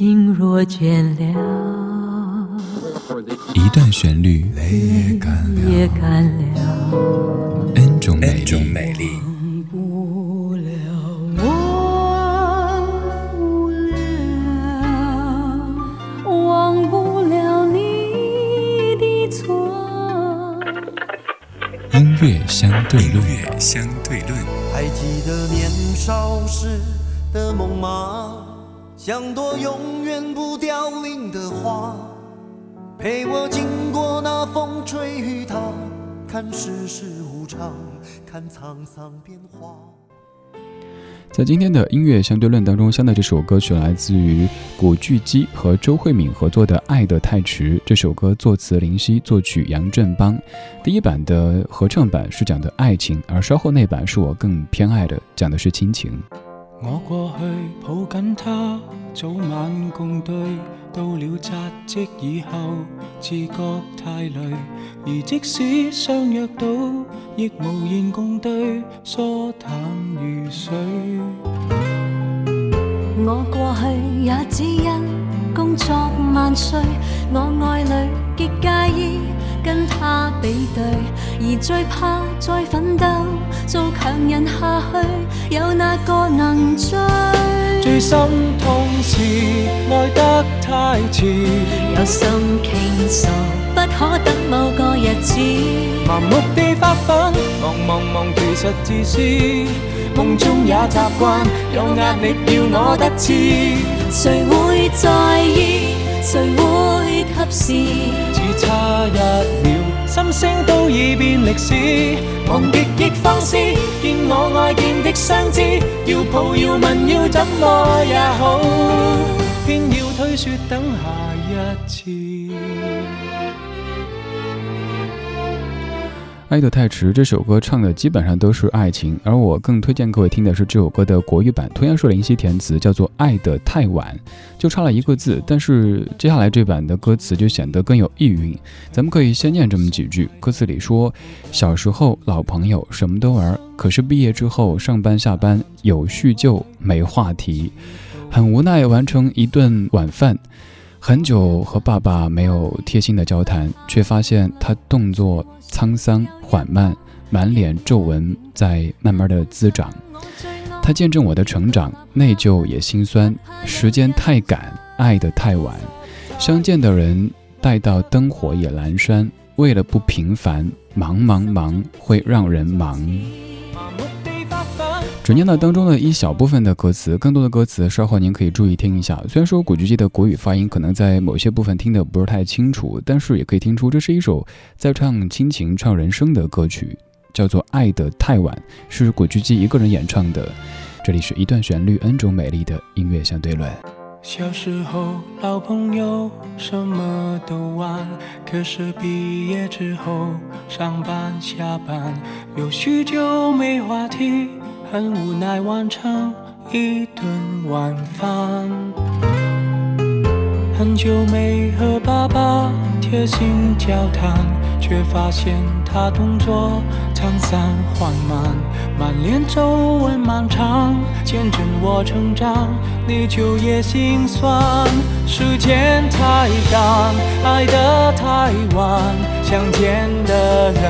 心若倦了，一段旋律也干了，N 种美丽。音乐相对论，相对论。还记得年少时的梦吗？像朵永远不凋零的花，陪我经过那风吹雨打，看世事无常，看沧桑变化。在今天的音乐相对论当中，相的这首歌曲来自于古巨基和周慧敏合作的《爱得太迟》。这首歌作词林夕，作曲杨振邦。第一版的合唱版是讲的爱情，而稍后那版是我更偏爱的，讲的是亲情。我过去抱紧他，早晚共对，到了扎职以后，自觉太累，而即使相约到，亦无言共对，疏淡如水。我过去也只因工作万岁，我爱侣极介意。跟他比对，而最怕再奋斗，做强人下去，有哪个能追？最心痛是爱得太迟，有心倾诉，不可等某个日子。盲目地发奋，忙忙忙，其实自私。梦中也习惯，有压力要我得志，谁会在意？谁会及时？只差一秒，心声都已变历史。忘极亦放肆，见我爱见的相知，要抱要问要怎么也好，偏要推说等下一次。爱得太迟，这首歌唱的基本上都是爱情，而我更推荐各位听的是这首歌的国语版，同样是林夕填词，叫做《爱得太晚》，就差了一个字，但是接下来这版的歌词就显得更有意蕴。咱们可以先念这么几句，歌词里说：小时候老朋友什么都玩，可是毕业之后上班下班有叙旧没话题，很无奈完成一顿晚饭。很久和爸爸没有贴心的交谈，却发现他动作沧桑缓慢，满脸皱纹在慢慢的滋长。他见证我的成长，内疚也心酸。时间太赶，爱得太晚，相见的人待到灯火也阑珊。为了不平凡，忙忙忙会让人忙。只念到当中的一小部分的歌词，更多的歌词稍后您可以注意听一下。虽然说古巨基的国语发音可能在某些部分听得不是太清楚，但是也可以听出这是一首在唱亲情、唱人生的歌曲，叫做《爱得太晚》，是古巨基一个人演唱的。这里是一段旋律，N 种美丽的音乐相对论。小时候老朋友什么都玩，可是毕业之后上班下班有许久没话题。很无奈完成一顿晚饭，很久没和爸爸贴心交谈，却发现他动作沧桑缓慢，满脸皱纹漫长，见证我成长，你就也心酸。时间太赶，爱得太晚，想见的人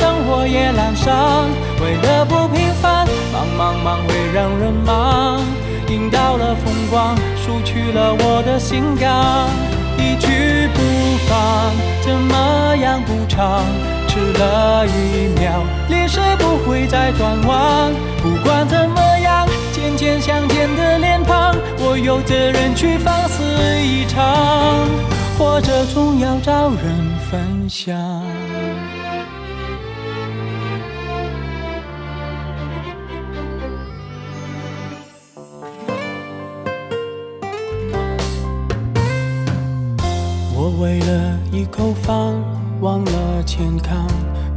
灯火也阑珊，为了不平凡。忙忙忙会让人忙，赢到了风光，输去了我的心肝。一去不返，怎么样补偿？迟了一秒，历史不会再转弯。不管怎么样，渐渐相见的脸庞，我有责任去放肆一场，活着总要找人分享。为了一口饭，忘了健康，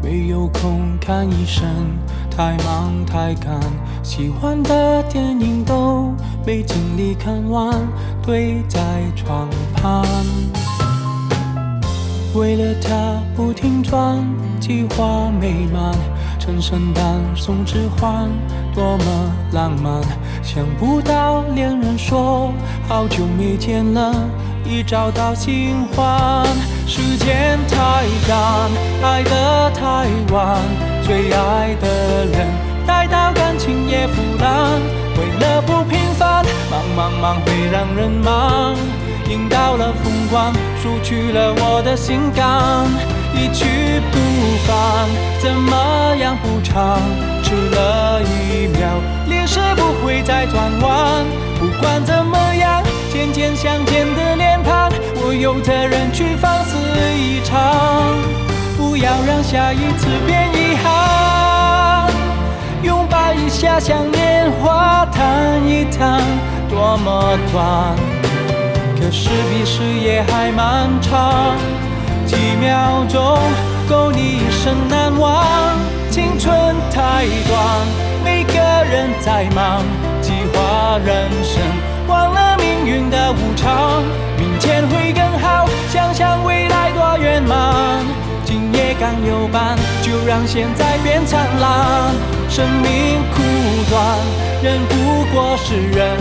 没有空看医生，太忙太赶，喜欢的电影都没精力看完，堆在床畔。为了他不停转，计划美满，趁圣诞送指环，多么浪漫。想不到恋人说好久没见了，已找到新欢。时间太赶，爱得太晚，最爱的人待到感情也腐烂。为了不平凡，忙忙忙会让人忙，赢到了风光，输去了我的心肝。一去不返，怎么样补偿？迟了一秒，历史不会再转弯。不管怎么样，渐渐相见的脸庞，我有责任去放肆一场，不要让下一次变遗憾。拥抱一下，像年华谈一谈，多么短，可是比誓言还漫长。几秒钟够你一生难忘，青春太短，每个人在忙，计划人生，忘了命运的无常。明天会更好，想想未来多圆满。今夜刚有伴，就让现在变灿烂。生命苦短，人不过是人，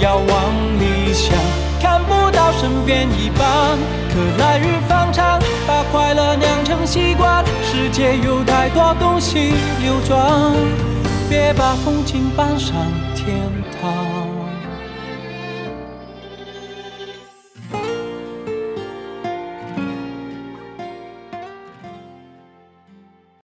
要往理想，看不到身边一半。可来日方长，把快乐酿成习惯。世界有太多东西流转，别把风景搬上天堂。